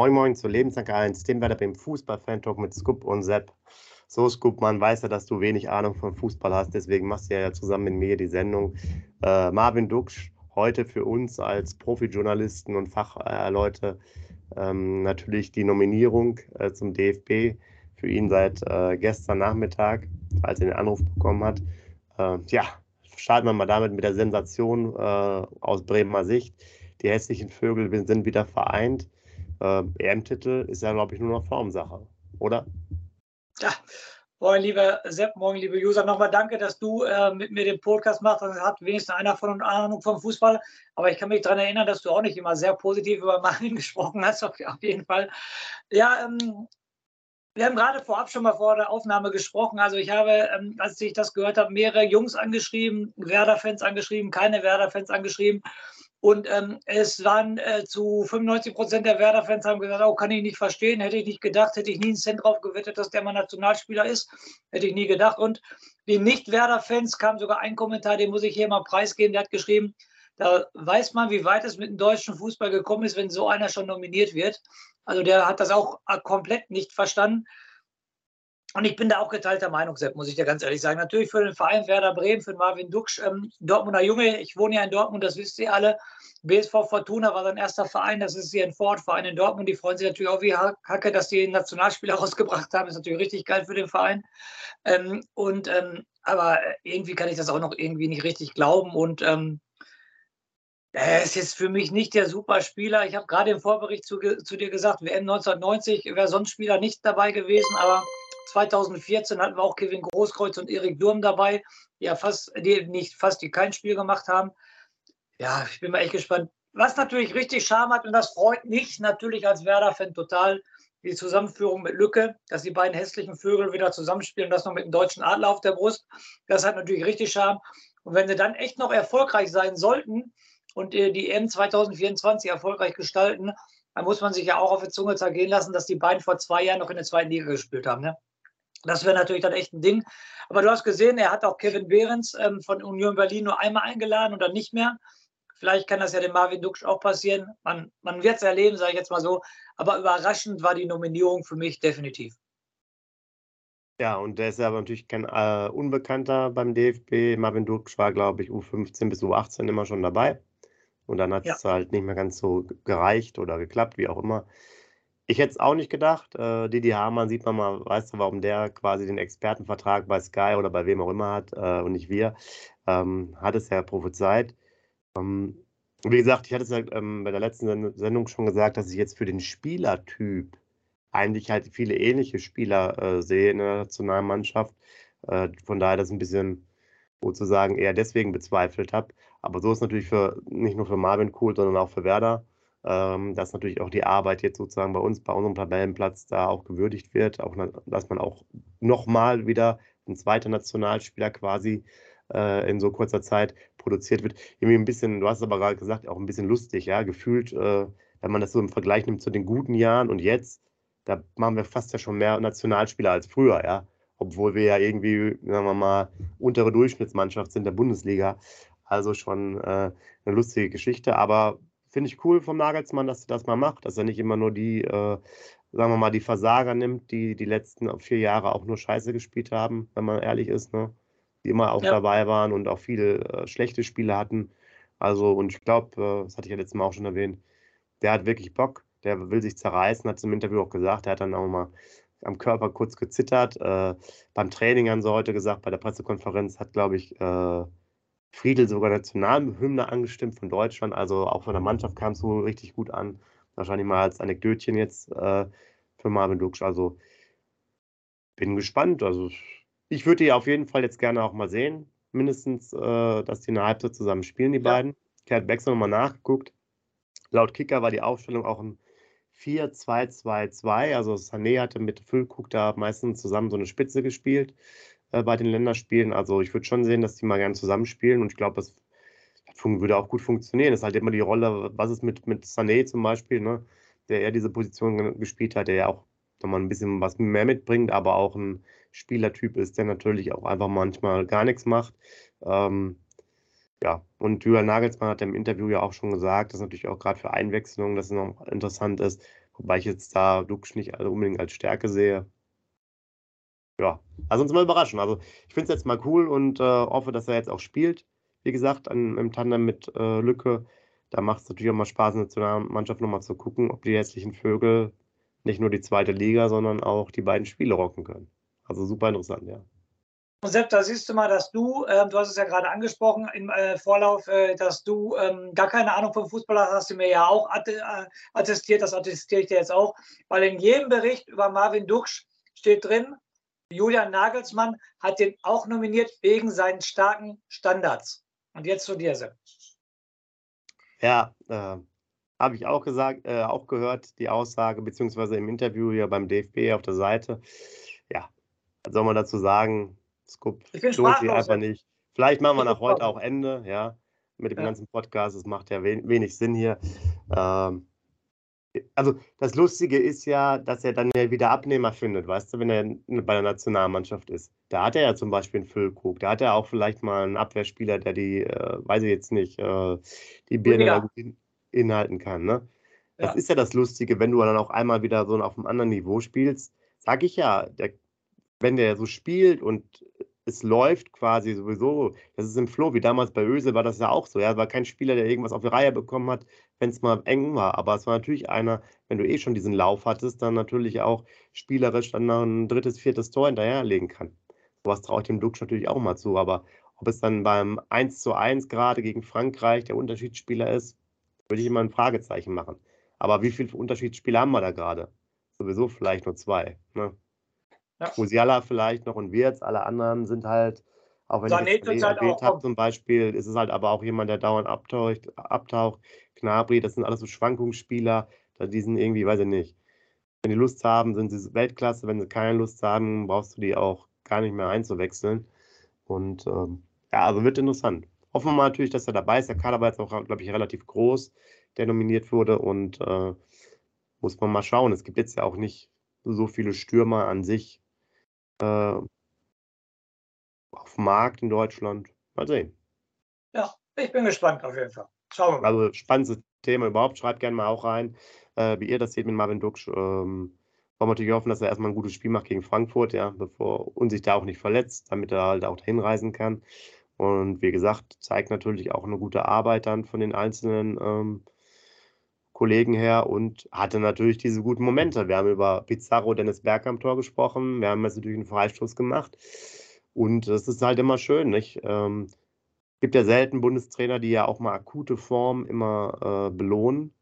Moin Moin zu Lebensanker 1, dem Wetter beim Fußball-Fan-Talk mit Scoop und Sepp. So, Scoop, man weiß ja, dass du wenig Ahnung von Fußball hast, deswegen machst du ja zusammen mit mir die Sendung. Äh, Marvin Duksch, heute für uns als Profijournalisten und Fachleute ähm, natürlich die Nominierung äh, zum DFB für ihn seit äh, gestern Nachmittag, als er den Anruf bekommen hat. Äh, ja, starten wir mal damit mit der Sensation äh, aus Bremer Sicht. Die hässlichen Vögel sind wieder vereint äh, EM-Titel ist ja, glaube ich, nur noch Formsache, oder? Ja, moin, lieber Sepp, morgen, liebe User. Nochmal danke, dass du äh, mit mir den Podcast machst. Das hat wenigstens einer von uns Ahnung vom Fußball. Aber ich kann mich daran erinnern, dass du auch nicht immer sehr positiv über Marvin gesprochen hast, auf, auf jeden Fall. Ja, ähm, wir haben gerade vorab schon mal vor der Aufnahme gesprochen. Also ich habe, ähm, als ich das gehört habe, mehrere Jungs angeschrieben, Werder-Fans angeschrieben, keine Werder-Fans angeschrieben. Und ähm, es waren äh, zu 95 Prozent der Werder-Fans haben gesagt, oh, kann ich nicht verstehen, hätte ich nicht gedacht, hätte ich nie einen Cent drauf gewettet, dass der mal Nationalspieler ist, hätte ich nie gedacht. Und die Nicht-Werder-Fans kam sogar ein Kommentar, den muss ich hier mal preisgeben, der hat geschrieben, da weiß man, wie weit es mit dem deutschen Fußball gekommen ist, wenn so einer schon nominiert wird. Also der hat das auch äh, komplett nicht verstanden. Und ich bin da auch geteilter Meinung, Sepp, muss ich dir ganz ehrlich sagen. Natürlich für den Verein Werder Bremen, für Marvin Duksch, ähm, Dortmunder Junge. Ich wohne ja in Dortmund, das wisst ihr alle. BSV Fortuna war sein erster Verein, das ist hier ein Vorortverein in Dortmund. Die freuen sich natürlich auch wie Hacke, dass die Nationalspieler rausgebracht haben. Ist natürlich richtig geil für den Verein. Ähm, und, ähm, aber irgendwie kann ich das auch noch irgendwie nicht richtig glauben. Und ähm, er ist jetzt für mich nicht der Superspieler. Ich habe gerade im Vorbericht zu, zu dir gesagt, WM 1990 wäre sonst Spieler nicht dabei gewesen, aber 2014 hatten wir auch Kevin Großkreuz und Erik Durm dabei, die ja fast, die nicht fast, die kein Spiel gemacht haben. Ja, ich bin mal echt gespannt. Was natürlich richtig Charme hat, und das freut mich natürlich als Werder-Fan total, die Zusammenführung mit Lücke, dass die beiden hässlichen Vögel wieder zusammenspielen, das noch mit dem deutschen Adler auf der Brust. Das hat natürlich richtig Charme. Und wenn sie dann echt noch erfolgreich sein sollten und äh, die EM 2024 erfolgreich gestalten, dann muss man sich ja auch auf die Zunge zergehen lassen, dass die beiden vor zwei Jahren noch in der zweiten Liga gespielt haben. Ne? Das wäre natürlich dann echt ein Ding. Aber du hast gesehen, er hat auch Kevin Behrens ähm, von Union Berlin nur einmal eingeladen und dann nicht mehr. Vielleicht kann das ja dem Marvin Duksch auch passieren. Man, man wird es erleben, sage ich jetzt mal so. Aber überraschend war die Nominierung für mich definitiv. Ja, und der ist ja aber natürlich kein äh, Unbekannter beim DFB. Marvin Duksch war, glaube ich, U15 bis U18 immer schon dabei. Und dann hat es ja. halt nicht mehr ganz so gereicht oder geklappt, wie auch immer. Ich hätte es auch nicht gedacht. Äh, Didi Hamann sieht man mal, weißt du, warum der quasi den Expertenvertrag bei Sky oder bei wem auch immer hat äh, und nicht wir. Ähm, hat es ja prophezeit. Ähm, wie gesagt, ich hatte es ja ähm, bei der letzten Sendung schon gesagt, dass ich jetzt für den Spielertyp eigentlich halt viele ähnliche Spieler äh, sehe in der Nationalmannschaft. Äh, von daher das ein bisschen sozusagen eher deswegen bezweifelt habe. Aber so ist natürlich für nicht nur für Marvin cool, sondern auch für Werder ähm, dass natürlich auch die Arbeit jetzt sozusagen bei uns, bei unserem Tabellenplatz da auch gewürdigt wird, auch dass man auch nochmal wieder ein zweiter Nationalspieler quasi äh, in so kurzer Zeit produziert wird. Irgendwie ein bisschen, du hast es aber gerade gesagt, auch ein bisschen lustig, ja, gefühlt, äh, wenn man das so im Vergleich nimmt zu den guten Jahren und jetzt, da machen wir fast ja schon mehr Nationalspieler als früher, ja, obwohl wir ja irgendwie, sagen wir mal, untere Durchschnittsmannschaft sind der Bundesliga. Also schon äh, eine lustige Geschichte, aber finde ich cool vom Nagelsmann, dass er das mal macht, dass er nicht immer nur die, äh, sagen wir mal, die Versager nimmt, die die letzten vier Jahre auch nur Scheiße gespielt haben, wenn man ehrlich ist, ne? Die immer auch ja. dabei waren und auch viele äh, schlechte Spiele hatten. Also, und ich glaube, äh, das hatte ich ja letztes Mal auch schon erwähnt, der hat wirklich Bock, der will sich zerreißen, hat es im Interview auch gesagt, der hat dann auch mal am Körper kurz gezittert. Äh, beim Training haben sie heute gesagt, bei der Pressekonferenz hat, glaube ich, äh, Friedel sogar Nationalhymne angestimmt von Deutschland. Also auch von der Mannschaft kam es so richtig gut an. Wahrscheinlich mal als Anekdötchen jetzt äh, für Marvin Duksch. Also bin gespannt. Also ich würde die auf jeden Fall jetzt gerne auch mal sehen. Mindestens, äh, dass die eine Halbzeit zusammen spielen, die ja. beiden. Ich habe extra nochmal nachgeguckt. Laut Kicker war die Aufstellung auch ein 4-2-2-2. Also Sané hatte mit Füllkrug da meistens zusammen so eine Spitze gespielt äh, bei den Länderspielen. Also ich würde schon sehen, dass die mal gerne zusammenspielen und ich glaube, das würde auch gut funktionieren. Es ist halt immer die Rolle, was ist mit, mit Sané zum Beispiel, ne, der eher diese Position gespielt hat, der ja auch nochmal ein bisschen was mehr mitbringt, aber auch ein Spielertyp ist, der natürlich auch einfach manchmal gar nichts macht. Ähm, ja, und Julian Nagelsmann hat im Interview ja auch schon gesagt, dass natürlich auch gerade für Einwechslungen, dass es noch interessant ist, Wobei ich jetzt da Duxch nicht unbedingt als Stärke sehe. Ja, also uns mal überraschen. Also ich finde es jetzt mal cool und äh, hoffe, dass er jetzt auch spielt. Wie gesagt, an, im Tandem mit äh, Lücke. Da macht es natürlich auch mal Spaß, in der Mannschaft nochmal zu gucken, ob die hässlichen Vögel nicht nur die zweite Liga, sondern auch die beiden Spiele rocken können. Also super interessant, ja. Sepp, da siehst du mal, dass du, äh, du hast es ja gerade angesprochen im äh, Vorlauf, äh, dass du ähm, gar keine Ahnung vom Fußball hast, hast du mir ja auch äh, attestiert, das attestiere ich dir jetzt auch, weil in jedem Bericht über Marvin Duksch steht drin, Julian Nagelsmann hat den auch nominiert wegen seinen starken Standards. Und jetzt zu dir, Sepp. Ja, äh, habe ich auch gesagt, äh, auch gehört, die Aussage, beziehungsweise im Interview hier beim DFB auf der Seite. Ja, was soll man dazu sagen? Scoop lohnt sich einfach nicht. Vielleicht machen wir nach heute auch Ende, ja, mit dem ja. ganzen Podcast. Es macht ja wenig Sinn hier. Ähm, also das Lustige ist ja, dass er dann ja wieder Abnehmer findet, weißt du, wenn er bei der Nationalmannschaft ist. Da hat er ja zum Beispiel einen Füllkrug, da hat er auch vielleicht mal einen Abwehrspieler, der die, äh, weiß ich jetzt nicht, äh, die Birne ja. in, inhalten kann. Ne? Das ja. ist ja das Lustige, wenn du dann auch einmal wieder so auf einem anderen Niveau spielst, sag ich ja, der, wenn der so spielt und es läuft quasi sowieso. Das ist im Flow, wie damals bei Öse war das ja auch so. Er war kein Spieler, der irgendwas auf die Reihe bekommen hat, wenn es mal eng war. Aber es war natürlich einer, wenn du eh schon diesen Lauf hattest, dann natürlich auch spielerisch dann noch ein drittes, viertes Tor hinterherlegen kann. Sowas traue ich dem Dux natürlich auch mal zu. Aber ob es dann beim 1 zu 1 gerade gegen Frankreich der Unterschiedsspieler ist, würde ich immer ein Fragezeichen machen. Aber wie viele Unterschiedsspieler haben wir da gerade? Sowieso vielleicht nur zwei. Ne? Ja. Musiala vielleicht noch und Wirtz, alle anderen sind halt, auch wenn Sané ich das halt erwähnt habe zum Beispiel, ist es halt aber auch jemand, der dauernd abtaucht, abtaucht. Knabri, das sind alles so Schwankungsspieler, die sind irgendwie, weiß ich nicht. Wenn die Lust haben, sind sie Weltklasse. Wenn sie keine Lust haben, brauchst du die auch gar nicht mehr einzuwechseln. Und ähm, ja, also wird interessant. Hoffen wir mal natürlich, dass er dabei ist. Der Kader war jetzt auch, glaube ich, relativ groß, der nominiert wurde. Und äh, muss man mal schauen. Es gibt jetzt ja auch nicht so viele Stürmer an sich, äh, auf dem Markt in Deutschland. Mal sehen. Ja, ich bin gespannt auf jeden Fall. Schauen wir mal. Also spannendes Thema überhaupt. Schreibt gerne mal auch rein, äh, wie ihr das seht mit Marvin Duksch. Ähm, wollen wir natürlich hoffen, dass er erstmal ein gutes Spiel macht gegen Frankfurt, ja, bevor und sich da auch nicht verletzt, damit er halt auch dahin reisen kann. Und wie gesagt, zeigt natürlich auch eine gute Arbeit dann von den einzelnen ähm, Kollegen her und hatte natürlich diese guten Momente. Wir haben über Pizarro, Dennis Berg am Tor gesprochen. Wir haben jetzt natürlich einen Freistoß gemacht. Und das ist halt immer schön, nicht? Ähm, gibt ja selten Bundestrainer, die ja auch mal akute Form immer äh, belohnen.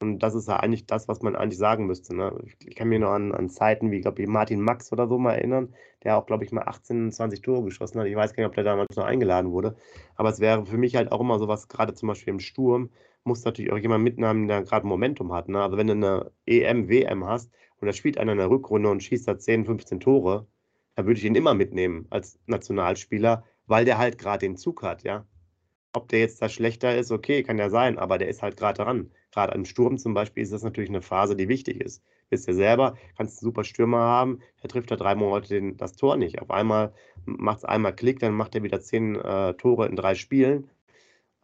Und das ist ja eigentlich das, was man eigentlich sagen müsste. Ne? Ich kann mich noch an, an Zeiten wie, glaube ich, Martin Max oder so mal erinnern, der auch, glaube ich, mal 18, 20 Tore geschossen hat. Ich weiß gar nicht, ob der damals noch eingeladen wurde. Aber es wäre für mich halt auch immer so was, gerade zum Beispiel im Sturm, muss natürlich auch jemand mitnehmen, der gerade Momentum hat. Ne? Also wenn du eine EM, WM hast und da spielt einer in der Rückrunde und schießt da 10, 15 Tore, dann würde ich ihn immer mitnehmen als Nationalspieler, weil der halt gerade den Zug hat, ja. Ob der jetzt da schlechter ist, okay, kann ja sein, aber der ist halt gerade dran. Gerade im Sturm zum Beispiel ist das natürlich eine Phase, die wichtig ist. Wisst ihr selber, kannst einen super Stürmer haben, der trifft da drei Monate den, das Tor nicht. Auf einmal macht es einmal Klick, dann macht er wieder zehn äh, Tore in drei Spielen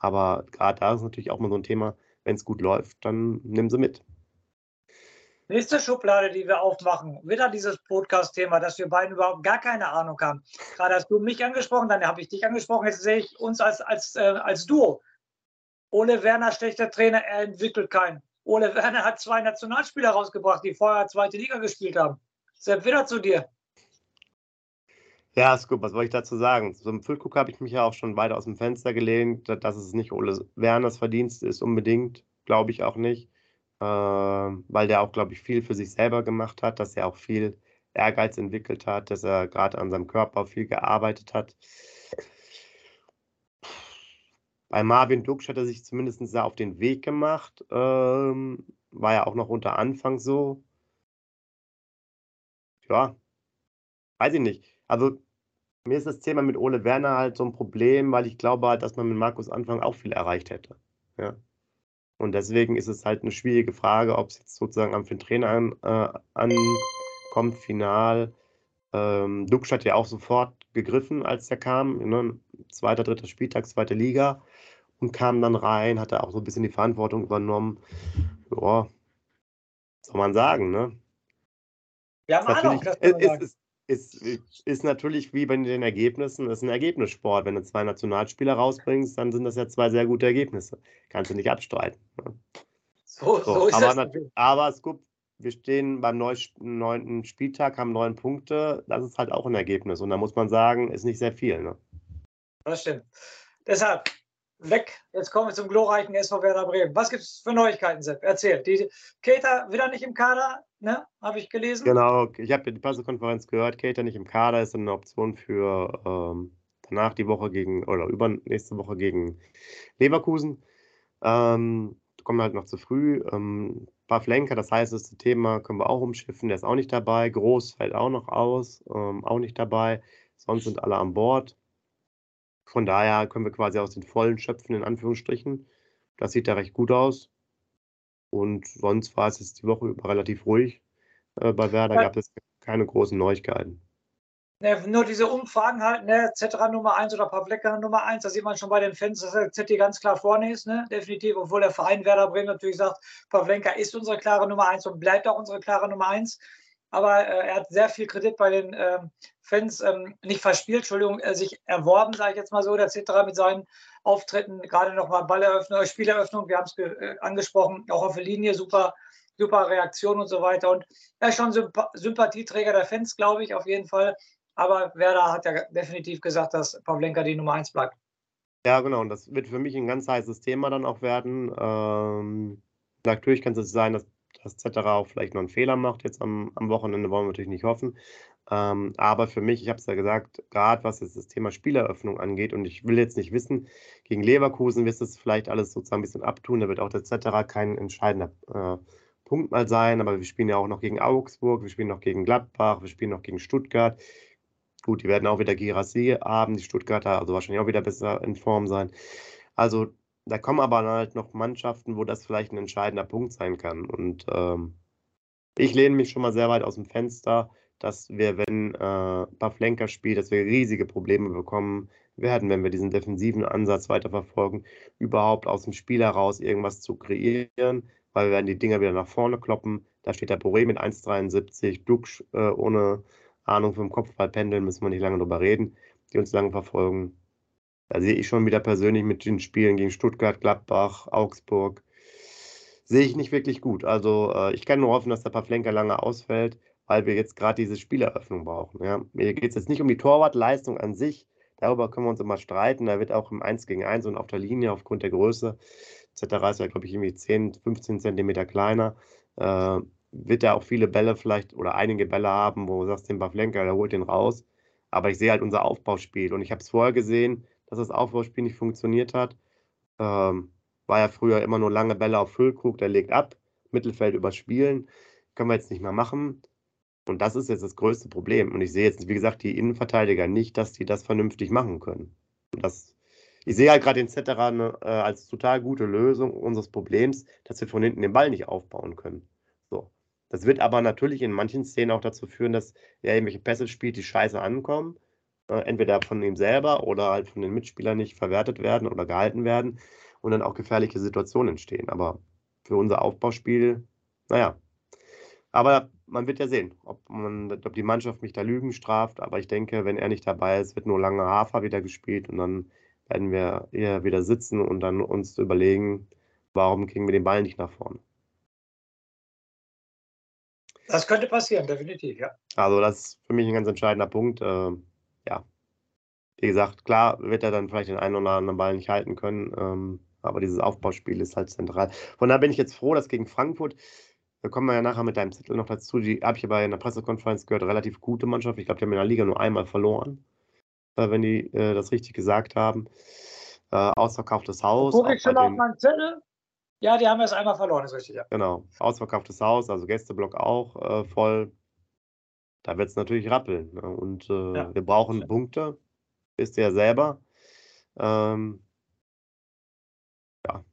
aber gerade da ist natürlich auch mal so ein Thema, wenn es gut läuft, dann nimm sie mit. Nächste Schublade, die wir aufmachen, wieder dieses Podcast-Thema, dass wir beiden überhaupt gar keine Ahnung haben. Gerade hast du mich angesprochen, dann habe ich dich angesprochen, jetzt sehe ich uns als, als, äh, als Duo. Ole Werner, schlechter Trainer, er entwickelt keinen. Ole Werner hat zwei Nationalspieler rausgebracht, die vorher zweite Liga gespielt haben. Sepp, wieder zu dir. Ja, ist gut. Was wollte ich dazu sagen? Zum Füllkrug habe ich mich ja auch schon weiter aus dem Fenster gelehnt, dass es nicht Ole Werners Verdienst ist, unbedingt. Glaube ich auch nicht. Äh, weil der auch, glaube ich, viel für sich selber gemacht hat, dass er auch viel Ehrgeiz entwickelt hat, dass er gerade an seinem Körper viel gearbeitet hat. Bei Marvin Duksch hat er sich zumindest sehr auf den Weg gemacht. Ähm, war ja auch noch unter Anfang so. Ja, weiß ich nicht. Also mir ist das Thema mit Ole Werner halt so ein Problem, weil ich glaube halt, dass man mit Markus Anfang auch viel erreicht hätte. Ja. Und deswegen ist es halt eine schwierige Frage, ob es jetzt sozusagen am Trainer an, äh, ankommt, final. Ähm, Dux hat ja auch sofort gegriffen, als er kam. Ne? Zweiter, dritter Spieltag, zweite Liga. Und kam dann rein, hat er auch so ein bisschen die Verantwortung übernommen. Ja, soll man sagen, ne? Wir haben Ahnung, das ist, ist, ist, ist, natürlich wie bei den Ergebnissen, ist ein Ergebnissport. Wenn du zwei Nationalspieler rausbringst, dann sind das ja zwei sehr gute Ergebnisse. Kannst du nicht abstreiten. Ne? So, so, so ist aber, das. Aber Scoop, wir stehen beim neunten Spieltag, haben neun Punkte. Das ist halt auch ein Ergebnis. Und da muss man sagen, ist nicht sehr viel. Ne? Das stimmt. Deshalb, weg. Jetzt kommen wir zum glorreichen SV Werder Bremen. Was gibt es für Neuigkeiten, Sepp? Erzähl. Die Keter wieder nicht im Kader, ne? Habe ich gelesen. Genau, ich habe die Pressekonferenz gehört. Keter nicht im Kader ist eine Option für ähm, danach die Woche gegen, oder übernächste Woche gegen Leverkusen. Ähm, kommen halt noch zu früh. Ähm, Pavlenka, das heißt, das Thema können wir auch umschiffen. Der ist auch nicht dabei. Groß fällt auch noch aus, ähm, auch nicht dabei. Sonst sind alle an Bord. Von daher können wir quasi aus den Vollen schöpfen, in Anführungsstrichen. Das sieht da recht gut aus. Und sonst war es jetzt die Woche über relativ ruhig. Äh, bei Werder ja. gab es keine großen Neuigkeiten. Ne, nur diese Umfragen halt, ne, Zetra Nummer 1 oder Pavleka Nummer 1, da sieht man schon bei den Fans, dass der ZT ganz klar vorne ist, ne, definitiv, obwohl der Verein Werder Bremen natürlich sagt, Pavlenka ist unsere klare Nummer 1 und bleibt auch unsere klare Nummer 1 aber äh, er hat sehr viel Kredit bei den ähm, Fans ähm, nicht verspielt, Entschuldigung, äh, sich erworben, sage ich jetzt mal so, der Citra mit seinen Auftritten, gerade nochmal Balleröffnung, Spieleröffnung, wir haben es äh, angesprochen, auch auf der Linie, super, super Reaktion und so weiter. Und er ist schon Symp Sympathieträger der Fans, glaube ich, auf jeden Fall. Aber Werder hat ja definitiv gesagt, dass Pavlenka die Nummer 1 bleibt. Ja, genau. Und das wird für mich ein ganz heißes Thema dann auch werden. Ähm, natürlich kann es sein, dass Zetterer auch vielleicht noch einen Fehler macht jetzt am, am Wochenende, wollen wir natürlich nicht hoffen. Ähm, aber für mich, ich habe es ja gesagt, gerade was jetzt das Thema Spieleröffnung angeht, und ich will jetzt nicht wissen, gegen Leverkusen wirst du es vielleicht alles sozusagen ein bisschen abtun, da wird auch Zetterer kein entscheidender äh, Punkt mal sein, aber wir spielen ja auch noch gegen Augsburg, wir spielen noch gegen Gladbach, wir spielen noch gegen Stuttgart. Gut, die werden auch wieder Girassi haben, die Stuttgarter, also wahrscheinlich auch wieder besser in Form sein. Also da kommen aber halt noch Mannschaften, wo das vielleicht ein entscheidender Punkt sein kann. Und ähm, ich lehne mich schon mal sehr weit aus dem Fenster, dass wir, wenn äh, Pavlenka spielt, dass wir riesige Probleme bekommen werden, wenn wir diesen defensiven Ansatz weiterverfolgen, überhaupt aus dem Spiel heraus irgendwas zu kreieren, weil wir werden die Dinger wieder nach vorne kloppen. Da steht der Boré mit 1,73, Dux äh, ohne Ahnung vom Kopfballpendeln, müssen wir nicht lange drüber reden, die uns lange verfolgen. Da sehe ich schon wieder persönlich mit den Spielen gegen Stuttgart, Gladbach, Augsburg, sehe ich nicht wirklich gut. Also äh, ich kann nur hoffen, dass der Pavlenka lange ausfällt, weil wir jetzt gerade diese Spieleröffnung brauchen. Ja. Mir geht es jetzt nicht um die Torwartleistung an sich, darüber können wir uns immer streiten. Da wird auch im 1 gegen 1 und auf der Linie aufgrund der Größe, etc. ist ja, glaube ich, irgendwie 10, 15 Zentimeter kleiner. Äh, wird er auch viele Bälle vielleicht oder einige Bälle haben, wo du sagst, den Pavlenka, der holt den raus. Aber ich sehe halt unser Aufbauspiel und ich habe es vorher gesehen, dass das Aufbauspiel nicht funktioniert hat. Ähm, war ja früher immer nur lange Bälle auf Füllkrug, der legt ab, Mittelfeld überspielen. Können wir jetzt nicht mehr machen. Und das ist jetzt das größte Problem. Und ich sehe jetzt, wie gesagt, die Innenverteidiger nicht, dass die das vernünftig machen können. Und das, ich sehe halt gerade den Zetterer ne, äh, als total gute Lösung unseres Problems, dass wir von hinten den Ball nicht aufbauen können. So. Das wird aber natürlich in manchen Szenen auch dazu führen, dass er irgendwelche Pässe spielt, die scheiße ankommen entweder von ihm selber oder halt von den Mitspielern nicht verwertet werden oder gehalten werden und dann auch gefährliche Situationen entstehen. Aber für unser Aufbauspiel, naja. Aber man wird ja sehen, ob, man, ob die Mannschaft mich da Lügen straft. Aber ich denke, wenn er nicht dabei ist, wird nur lange Hafer wieder gespielt und dann werden wir eher wieder sitzen und dann uns überlegen, warum kriegen wir den Ball nicht nach vorne. Das könnte passieren, definitiv, ja. Also das ist für mich ein ganz entscheidender Punkt. Ja, wie gesagt, klar wird er dann vielleicht den einen oder anderen Ball nicht halten können, ähm, aber dieses Aufbauspiel ist halt zentral. Von daher bin ich jetzt froh, dass gegen Frankfurt, da kommen wir ja nachher mit deinem Zettel noch dazu, die habe ich aber in der Pressekonferenz gehört, relativ gute Mannschaft. Ich glaube, die haben in der Liga nur einmal verloren, äh, wenn die äh, das richtig gesagt haben. Äh, ausverkauftes Haus. Gucke ich schon auf meinen Zettel? Ja, die haben erst einmal verloren, ist richtig, ja. Genau, ausverkauftes Haus, also Gästeblock auch äh, voll da wird es natürlich rappeln. Ne? Und äh, ja. wir brauchen ja. Punkte, wisst ihr ja selber. Ähm, ja,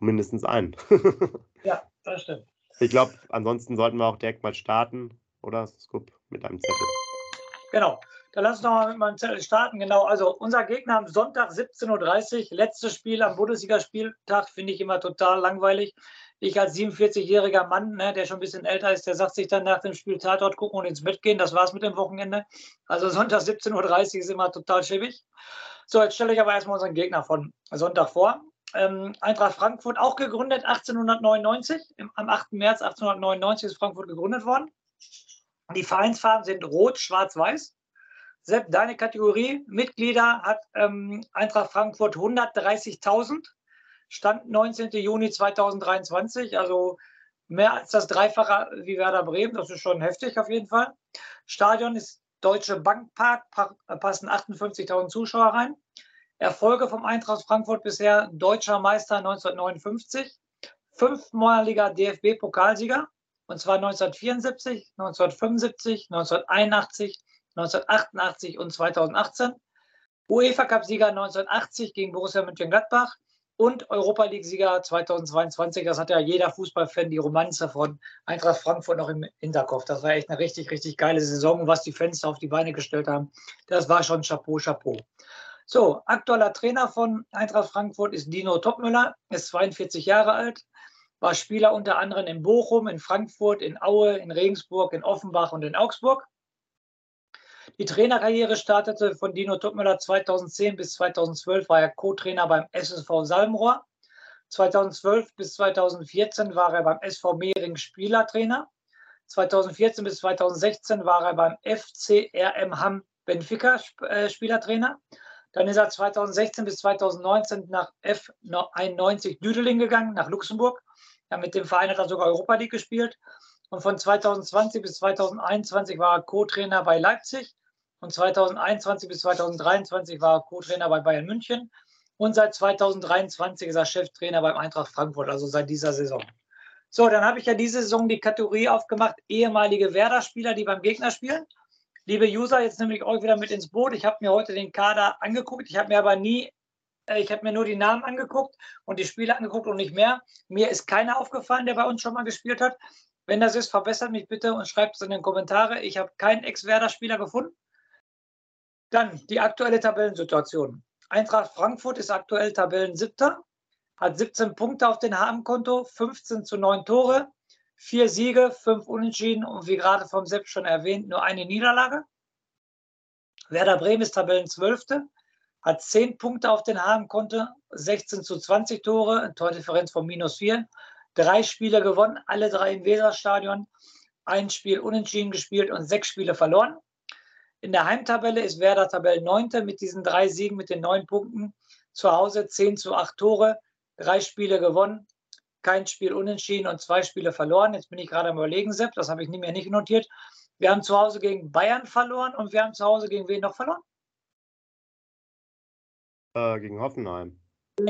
mindestens einen. ja, das stimmt. Ich glaube, ansonsten sollten wir auch direkt mal starten, oder, Scoop, mit einem Zettel. Genau. Dann lass uns noch mal mit meinem Zettel starten. Genau, also unser Gegner am Sonntag 17.30 Uhr, letztes Spiel am Bundesligaspieltag, finde ich immer total langweilig Ich als 47-jähriger Mann, ne, der schon ein bisschen älter ist, der sagt sich dann nach dem Spiel Tatort gucken und ins Bett gehen. Das war's mit dem Wochenende. Also Sonntag 17.30 Uhr ist immer total schäbig. So, jetzt stelle ich aber erstmal unseren Gegner von Sonntag vor. Ähm, Eintracht Frankfurt auch gegründet 1899. Im, am 8. März 1899 ist Frankfurt gegründet worden. Die Vereinsfarben sind rot, schwarz, weiß. Sepp, deine Kategorie Mitglieder hat ähm, Eintracht Frankfurt 130.000. Stand 19. Juni 2023, also mehr als das Dreifache wie Werder Bremen. Das ist schon heftig auf jeden Fall. Stadion ist Deutsche Bankpark, passen 58.000 Zuschauer rein. Erfolge vom Eintracht Frankfurt bisher Deutscher Meister 1959, fünfmaliger DFB-Pokalsieger und zwar 1974, 1975, 1981, 1988 und 2018. UEFA Cup-Sieger 1980 gegen Borussia Mönchengladbach und Europa League-Sieger 2022. Das hat ja jeder Fußballfan die Romanze von Eintracht Frankfurt noch im Hinterkopf. Das war echt eine richtig, richtig geile Saison. Was die Fans auf die Beine gestellt haben, das war schon Chapeau, Chapeau. So, aktueller Trainer von Eintracht Frankfurt ist Dino Topmüller, ist 42 Jahre alt, war Spieler unter anderem in Bochum, in Frankfurt, in Aue, in Regensburg, in Offenbach und in Augsburg. Die Trainerkarriere startete von Dino Topmüller 2010 bis 2012 war er Co-Trainer beim SSV Salmrohr. 2012 bis 2014 war er beim SV Mehring Spielertrainer. 2014 bis 2016 war er beim FCRM Hamm Benfica äh, Spielertrainer. Dann ist er 2016 bis 2019 nach F91 Düdeling gegangen, nach Luxemburg. Ja, mit dem Verein hat er sogar Europa League gespielt. Und von 2020 bis 2021 war er Co-Trainer bei Leipzig. Und 2021 bis 2023 war er Co-Trainer bei Bayern München. Und seit 2023 ist er Cheftrainer beim Eintracht Frankfurt, also seit dieser Saison. So, dann habe ich ja diese Saison die Kategorie aufgemacht, ehemalige Werder-Spieler, die beim Gegner spielen. Liebe User, jetzt nehme ich euch wieder mit ins Boot. Ich habe mir heute den Kader angeguckt. Ich habe mir aber nie, äh, ich habe mir nur die Namen angeguckt und die Spiele angeguckt und nicht mehr. Mir ist keiner aufgefallen, der bei uns schon mal gespielt hat. Wenn das ist, verbessert mich bitte und schreibt es in den Kommentare. Ich habe keinen Ex-Werder-Spieler gefunden. Dann die aktuelle Tabellensituation. Eintracht Frankfurt ist aktuell Tabellensiebter, hat 17 Punkte auf dem HM-Konto, 15 zu 9 Tore, vier Siege, fünf Unentschieden und wie gerade vom Sepp schon erwähnt, nur eine Niederlage. Werder Bremen ist Tabellenzwölfte, hat 10 Punkte auf den HM-Konto, 16 zu 20 Tore, Tordifferenz von minus 4 drei Spiele gewonnen, alle drei im Weserstadion, ein Spiel unentschieden gespielt und sechs Spiele verloren. In der Heimtabelle ist Werder Tabellen mit diesen drei Siegen mit den neun Punkten. Zu Hause 10 zu 8 Tore, drei Spiele gewonnen, kein Spiel unentschieden und zwei Spiele verloren. Jetzt bin ich gerade am Überlegen, Sepp, das habe ich mir nicht notiert. Wir haben zu Hause gegen Bayern verloren und wir haben zu Hause gegen wen noch verloren? Äh, gegen Hoffenheim.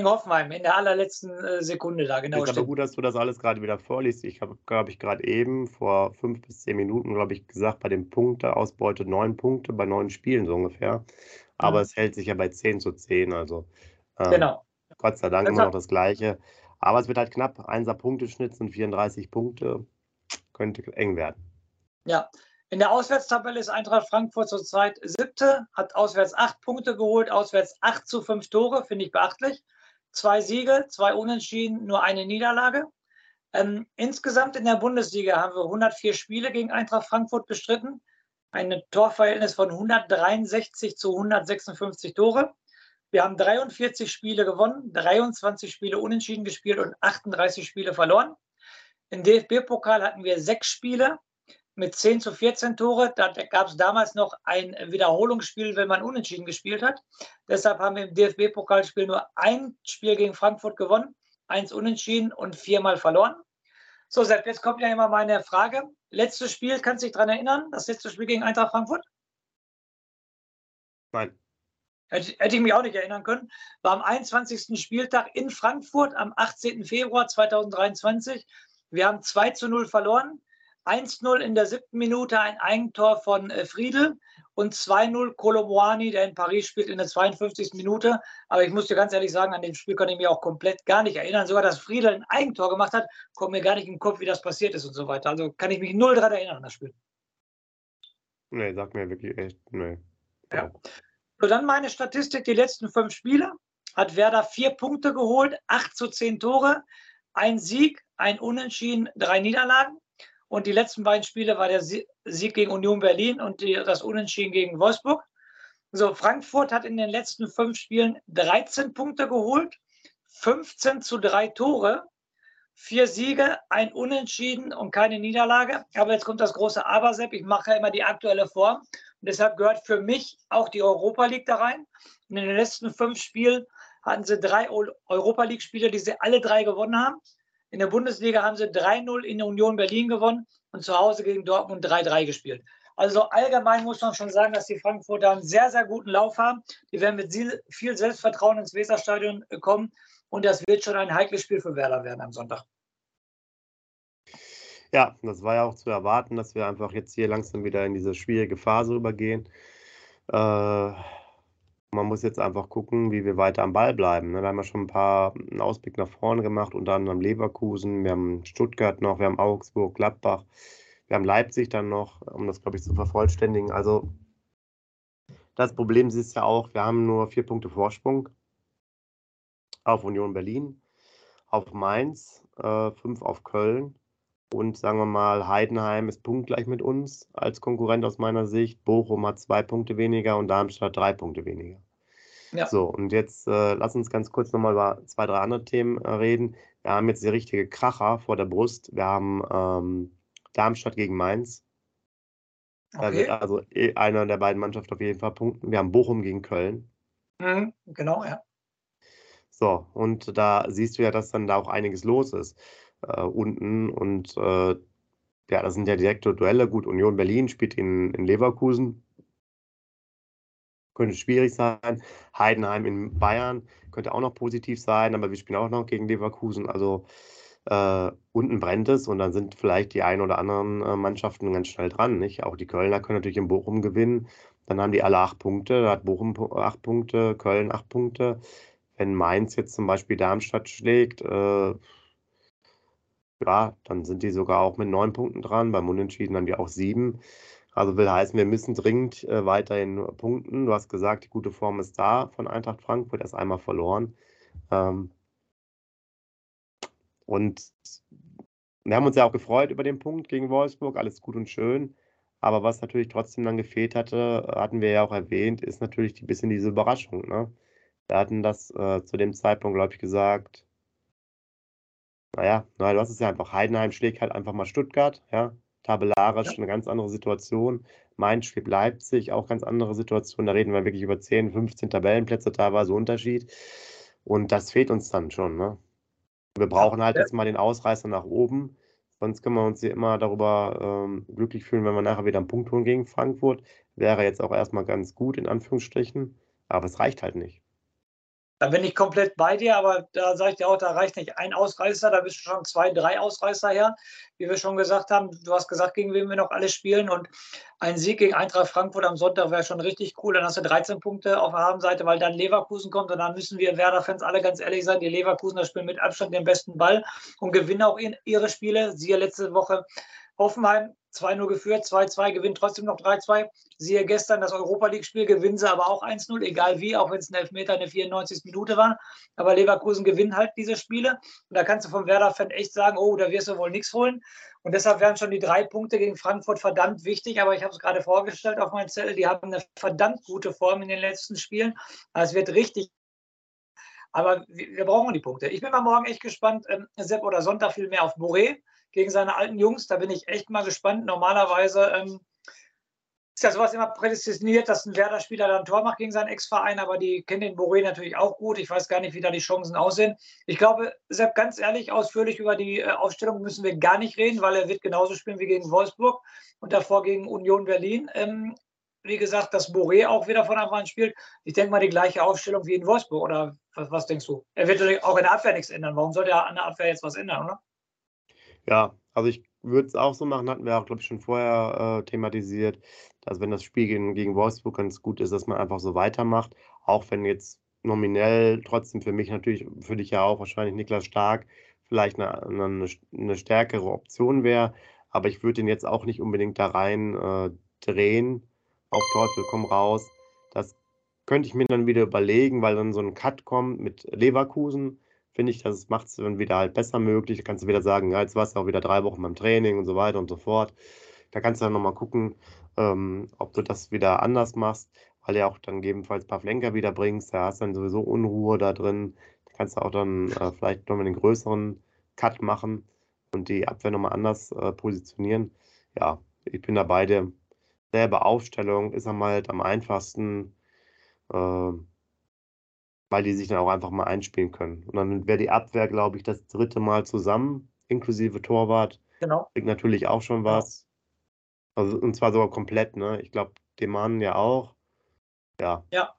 Hoffenheim in der allerletzten äh, Sekunde da, genau. Ist aber gut, dass du das alles gerade wieder vorliest. Ich habe, glaube ich, gerade eben vor fünf bis zehn Minuten, glaube ich, gesagt, bei dem Punkteausbeute neun Punkte bei neun Spielen so ungefähr. Aber mhm. es hält sich ja bei zehn zu zehn. Also äh, genau. Gott sei Dank das immer noch das Gleiche. Aber es wird halt knapp. Einser Punkteschnitt sind 34 Punkte. Könnte eng werden. Ja, in der Auswärtstabelle ist Eintracht Frankfurt zurzeit siebte, hat auswärts acht Punkte geholt, auswärts acht zu fünf Tore, finde ich beachtlich. Zwei Siege, zwei Unentschieden, nur eine Niederlage. Ähm, insgesamt in der Bundesliga haben wir 104 Spiele gegen Eintracht Frankfurt bestritten. Ein Torverhältnis von 163 zu 156 Tore. Wir haben 43 Spiele gewonnen, 23 Spiele unentschieden gespielt und 38 Spiele verloren. Im DFB-Pokal hatten wir sechs Spiele, mit 10 zu 14 Tore. Da gab es damals noch ein Wiederholungsspiel, wenn man unentschieden gespielt hat. Deshalb haben wir im DFB-Pokalspiel nur ein Spiel gegen Frankfurt gewonnen, eins unentschieden und viermal verloren. So, Sepp, jetzt kommt ja immer meine Frage. Letztes Spiel, kannst du dich daran erinnern? Das letzte Spiel gegen Eintracht Frankfurt? Nein. Hätte, hätte ich mich auch nicht erinnern können. War am 21. Spieltag in Frankfurt am 18. Februar 2023. Wir haben 2 zu 0 verloren. 1-0 in der siebten Minute ein Eigentor von äh, Friedel und 2-0 Kolomoani, der in Paris spielt, in der 52. Minute. Aber ich muss dir ganz ehrlich sagen, an dem Spiel kann ich mich auch komplett gar nicht erinnern. Sogar, dass Friedel ein Eigentor gemacht hat, kommt mir gar nicht im Kopf, wie das passiert ist und so weiter. Also kann ich mich null daran erinnern an das Spiel. Nee, sag mir wirklich echt, nee. Ja. So, dann meine Statistik, die letzten fünf Spiele hat Werder vier Punkte geholt, acht zu zehn Tore. ein Sieg, ein Unentschieden, drei Niederlagen. Und die letzten beiden Spiele war der Sieg gegen Union Berlin und die, das Unentschieden gegen Wolfsburg. So, Frankfurt hat in den letzten fünf Spielen 13 Punkte geholt, 15 zu drei Tore, vier Siege, ein Unentschieden und keine Niederlage. Aber jetzt kommt das große Aber, Sepp. Ich mache ja immer die aktuelle Form. Und deshalb gehört für mich auch die Europa League da rein. Und in den letzten fünf Spielen hatten sie drei Europa League-Spiele, die sie alle drei gewonnen haben. In der Bundesliga haben sie 3-0 in der Union Berlin gewonnen und zu Hause gegen Dortmund 3-3 gespielt. Also allgemein muss man schon sagen, dass die Frankfurter einen sehr, sehr guten Lauf haben. Die werden mit viel Selbstvertrauen ins Weserstadion kommen und das wird schon ein heikles Spiel für Werder werden am Sonntag. Ja, das war ja auch zu erwarten, dass wir einfach jetzt hier langsam wieder in diese schwierige Phase übergehen. Äh, man muss jetzt einfach gucken, wie wir weiter am Ball bleiben. Ne? Wir haben ja schon ein paar einen Ausblick nach vorne gemacht, unter anderem Leverkusen, wir haben Stuttgart noch, wir haben Augsburg, Gladbach, wir haben Leipzig dann noch, um das, glaube ich, zu vervollständigen. Also das Problem ist ja auch, wir haben nur vier Punkte Vorsprung auf Union Berlin, auf Mainz, äh, fünf auf Köln und sagen wir mal, Heidenheim ist punktgleich mit uns als Konkurrent aus meiner Sicht. Bochum hat zwei Punkte weniger und Darmstadt drei Punkte weniger. Ja. So, und jetzt äh, lass uns ganz kurz nochmal über zwei, drei andere Themen äh, reden. Wir haben jetzt die richtige Kracher vor der Brust. Wir haben ähm, Darmstadt gegen Mainz. Okay. Da wird also eh einer der beiden Mannschaften auf jeden Fall punkten. Wir haben Bochum gegen Köln. Mhm, genau, ja. So, und da siehst du ja, dass dann da auch einiges los ist äh, unten. Und äh, ja, das sind ja direkte Duelle. Gut, Union Berlin spielt in, in Leverkusen. Könnte schwierig sein. Heidenheim in Bayern könnte auch noch positiv sein, aber wir spielen auch noch gegen Leverkusen. Also äh, unten brennt es und dann sind vielleicht die ein oder anderen äh, Mannschaften ganz schnell dran. Nicht? Auch die Kölner können natürlich in Bochum gewinnen. Dann haben die alle acht Punkte. Da hat Bochum acht Punkte, Köln acht Punkte. Wenn Mainz jetzt zum Beispiel Darmstadt schlägt, äh, ja, dann sind die sogar auch mit neun Punkten dran. Beim Unentschieden haben die auch sieben. Also will heißen, wir müssen dringend äh, weiterhin punkten. Du hast gesagt, die gute Form ist da von Eintracht Frankfurt, erst einmal verloren. Ähm, und wir haben uns ja auch gefreut über den Punkt gegen Wolfsburg, alles gut und schön. Aber was natürlich trotzdem dann gefehlt hatte, hatten wir ja auch erwähnt, ist natürlich ein bisschen diese Überraschung. Ne? Wir hatten das äh, zu dem Zeitpunkt, glaube ich, gesagt, naja, na, du hast es ja einfach. Heidenheim schlägt halt einfach mal Stuttgart, ja. Tabellarisch ja. eine ganz andere Situation. Mainz schlägt Leipzig, auch ganz andere Situation. Da reden wir wirklich über 10, 15 Tabellenplätze teilweise Unterschied. Und das fehlt uns dann schon. Ne? Wir brauchen halt ja. jetzt mal den Ausreißer nach oben. Sonst können wir uns hier immer darüber ähm, glücklich fühlen, wenn wir nachher wieder einen Punkt holen gegen Frankfurt. Wäre jetzt auch erstmal ganz gut, in Anführungsstrichen. Aber es reicht halt nicht. Da bin ich komplett bei dir, aber da sage ich dir auch, da reicht nicht ein Ausreißer, da bist du schon zwei, drei Ausreißer her. Wie wir schon gesagt haben, du hast gesagt, gegen wen wir noch alle spielen und ein Sieg gegen Eintracht Frankfurt am Sonntag wäre schon richtig cool. Dann hast du 13 Punkte auf der Habenseite, weil dann Leverkusen kommt und dann müssen wir Werder-Fans alle ganz ehrlich sein, die Leverkusener spielen mit Abstand den besten Ball und gewinnen auch ihre Spiele. Siehe letzte Woche Hoffenheim 2-0 geführt, 2-2, gewinnt trotzdem noch 3-2. Siehe gestern das Europa League-Spiel, gewinnen sie aber auch 1-0, egal wie, auch wenn es ein Elfmeter in der 94. Minute war. Aber Leverkusen gewinnt halt diese Spiele. Und da kannst du vom Werder-Fan echt sagen, oh, da wirst du wohl nichts holen. Und deshalb wären schon die drei Punkte gegen Frankfurt verdammt wichtig. Aber ich habe es gerade vorgestellt auf meinem Zettel, die haben eine verdammt gute Form in den letzten Spielen. Also es wird richtig aber wir brauchen die Punkte. Ich bin mal morgen echt gespannt, ähm, Sepp oder Sonntag viel mehr auf Boré gegen seine alten Jungs. Da bin ich echt mal gespannt. Normalerweise ähm, ist ja sowas immer prädestiniert, dass ein Werder-Spieler dann ein Tor macht gegen seinen Ex-Verein, aber die kennen den Boré natürlich auch gut. Ich weiß gar nicht, wie da die Chancen aussehen. Ich glaube, Sepp, ganz ehrlich, ausführlich über die äh, Aufstellung müssen wir gar nicht reden, weil er wird genauso spielen wie gegen Wolfsburg und davor gegen Union Berlin. Ähm, wie gesagt, dass Boré auch wieder von Anfang an spielt. Ich denke mal die gleiche Aufstellung wie in Wolfsburg. Oder was, was denkst du? Er wird auch in der Abwehr nichts ändern. Warum sollte er an der Abwehr jetzt was ändern, oder? Ja, also ich würde es auch so machen, hatten wir auch, glaube ich, schon vorher äh, thematisiert, dass wenn das Spiel gegen, gegen Wolfsburg ganz gut ist, dass man einfach so weitermacht, auch wenn jetzt nominell trotzdem für mich natürlich, für dich ja auch wahrscheinlich Niklas Stark vielleicht eine, eine, eine stärkere Option wäre, aber ich würde ihn jetzt auch nicht unbedingt da rein äh, drehen, auf Teufel komm raus. Das könnte ich mir dann wieder überlegen, weil dann so ein Cut kommt mit Leverkusen, finde ich, das macht es dann wieder halt besser möglich. Da kannst du wieder sagen, ja, jetzt warst du auch wieder drei Wochen beim Training und so weiter und so fort. Da kannst du dann nochmal gucken, ähm, ob du das wieder anders machst, weil ja auch dann gegebenenfalls ein paar Flenker wieder bringst. Da hast du dann sowieso Unruhe da drin. Da kannst du auch dann äh, vielleicht nochmal einen größeren Cut machen und die Abwehr nochmal anders äh, positionieren. Ja, ich bin da beide. Selbe Aufstellung ist am halt am einfachsten. Äh, weil die sich dann auch einfach mal einspielen können. Und dann wäre die Abwehr, glaube ich, das dritte Mal zusammen, inklusive Torwart. Genau. Bringt natürlich auch schon was. Also, und zwar sogar komplett, ne? Ich glaube, dem Mann ja auch. Ja. Ja.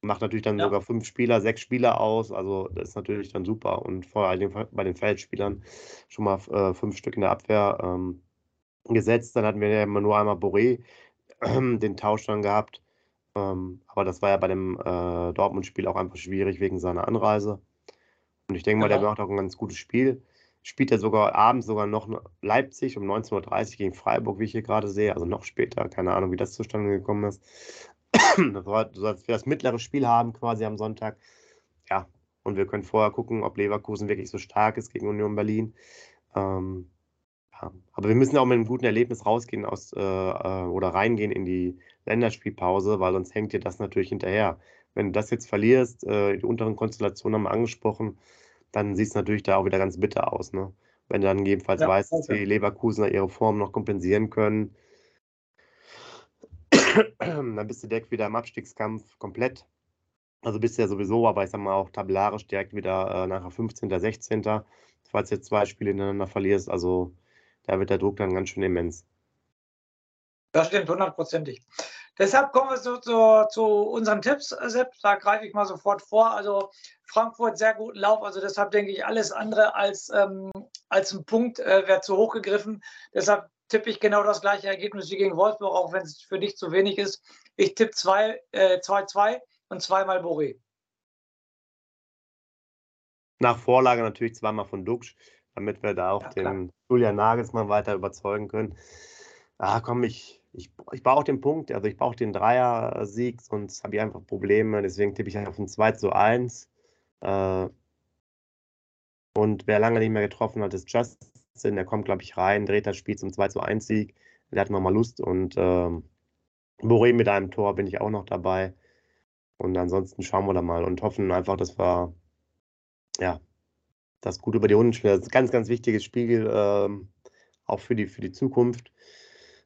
Macht natürlich dann ja. sogar fünf Spieler, sechs Spieler aus. Also, das ist natürlich dann super. Und vor allem bei den Feldspielern schon mal äh, fünf Stück in der Abwehr ähm, gesetzt. Dann hatten wir ja immer nur einmal Boré den Tausch dann gehabt. Ähm, aber das war ja bei dem äh, Dortmund-Spiel auch einfach schwierig wegen seiner Anreise. Und ich denke mal, der macht auch ein ganz gutes Spiel. Spielt er sogar abends sogar noch Leipzig um 19.30 Uhr gegen Freiburg, wie ich hier gerade sehe. Also noch später. Keine Ahnung, wie das zustande gekommen ist. das war, du sollst das mittlere Spiel haben quasi am Sonntag. Ja, und wir können vorher gucken, ob Leverkusen wirklich so stark ist gegen Union Berlin. Ähm, ja. Aber wir müssen auch mit einem guten Erlebnis rausgehen aus, äh, äh, oder reingehen in die Länderspielpause, weil sonst hängt dir das natürlich hinterher. Wenn du das jetzt verlierst, äh, die unteren Konstellationen haben wir angesprochen, dann sieht es natürlich da auch wieder ganz bitter aus. Ne? Wenn du dann jedenfalls ja, weißt, dass die Leverkusener ihre Form noch kompensieren können, dann bist du direkt wieder im Abstiegskampf komplett. Also bist du ja sowieso, aber ich sag mal auch tabellarisch direkt wieder äh, nachher 15., 16., falls du jetzt zwei Spiele hintereinander verlierst. Also da wird der Druck dann ganz schön immens. Das stimmt hundertprozentig. Deshalb kommen wir so, zu, zu unseren Tipps, Sepp. Da greife ich mal sofort vor. Also Frankfurt sehr guten Lauf. Also deshalb denke ich, alles andere als, ähm, als ein Punkt äh, wäre zu hoch gegriffen. Deshalb tippe ich genau das gleiche Ergebnis wie gegen Wolfsburg, auch wenn es für dich zu wenig ist. Ich tippe 2-2 äh, und zweimal Boré. Nach Vorlage natürlich zweimal von Duxch damit wir da auch ja, den Julian Nagelsmann weiter überzeugen können. Ah, komm, ich, ich, ich brauche den Punkt, also ich brauche den Dreier-Sieg, sonst habe ich einfach Probleme. Deswegen tippe ich auf ein 2 zu 1. Äh, und wer lange nicht mehr getroffen hat, ist Justin. Der kommt, glaube ich, rein, dreht das Spiel zum 2 zu 1 Sieg. Der hat nochmal Lust und äh, Boré mit einem Tor bin ich auch noch dabei. Und ansonsten schauen wir da mal und hoffen einfach, dass wir ja, das gut über die Runden spielen. Das ist ein ganz, ganz wichtiges Spiel, ähm, auch für die, für die Zukunft.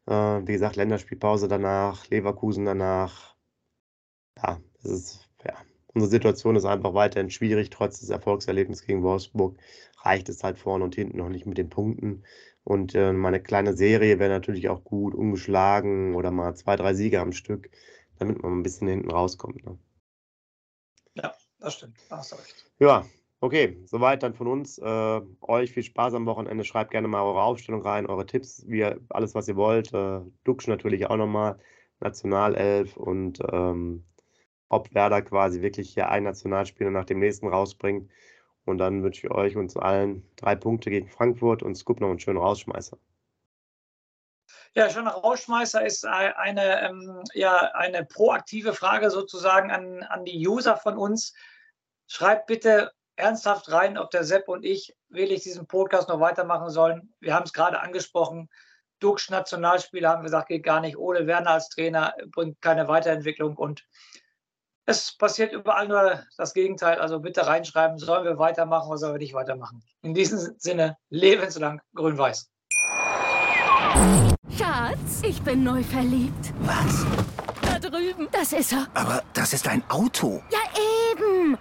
Äh, wie gesagt, Länderspielpause danach, Leverkusen danach. Ja, das ist, ja, unsere Situation ist einfach weiterhin schwierig. Trotz des Erfolgserlebnisses gegen Wolfsburg reicht es halt vorne und hinten noch nicht mit den Punkten. Und äh, meine kleine Serie wäre natürlich auch gut, ungeschlagen oder mal zwei, drei Siege am Stück, damit man ein bisschen hinten rauskommt. Ne? Ja, das stimmt. Da hast du recht. Ja, Okay, soweit dann von uns. Äh, euch viel Spaß am Wochenende. Schreibt gerne mal eure Aufstellung rein, eure Tipps, wie, alles, was ihr wollt. Äh, Duxch natürlich auch nochmal, Nationalelf und ähm, ob Werder quasi wirklich hier ein Nationalspieler nach dem nächsten rausbringt. Und dann wünsche ich euch uns allen drei Punkte gegen Frankfurt und Scoop noch einen schönen Rausschmeißer. Ja, schöner Rausschmeißer ist eine, ähm, ja, eine proaktive Frage sozusagen an, an die User von uns. Schreibt bitte ernsthaft rein, ob der Sepp und ich wirklich diesen Podcast noch weitermachen sollen. Wir haben es gerade angesprochen. Dux Nationalspieler haben wir gesagt, geht gar nicht. Ole Werner als Trainer bringt keine Weiterentwicklung und es passiert überall nur das Gegenteil. Also bitte reinschreiben, sollen wir weitermachen oder sollen wir nicht weitermachen. In diesem Sinne, lebenslang grün-weiß. Schatz, ich bin neu verliebt. Was? Da drüben. Das ist er. Aber das ist ein Auto. Ja, eben.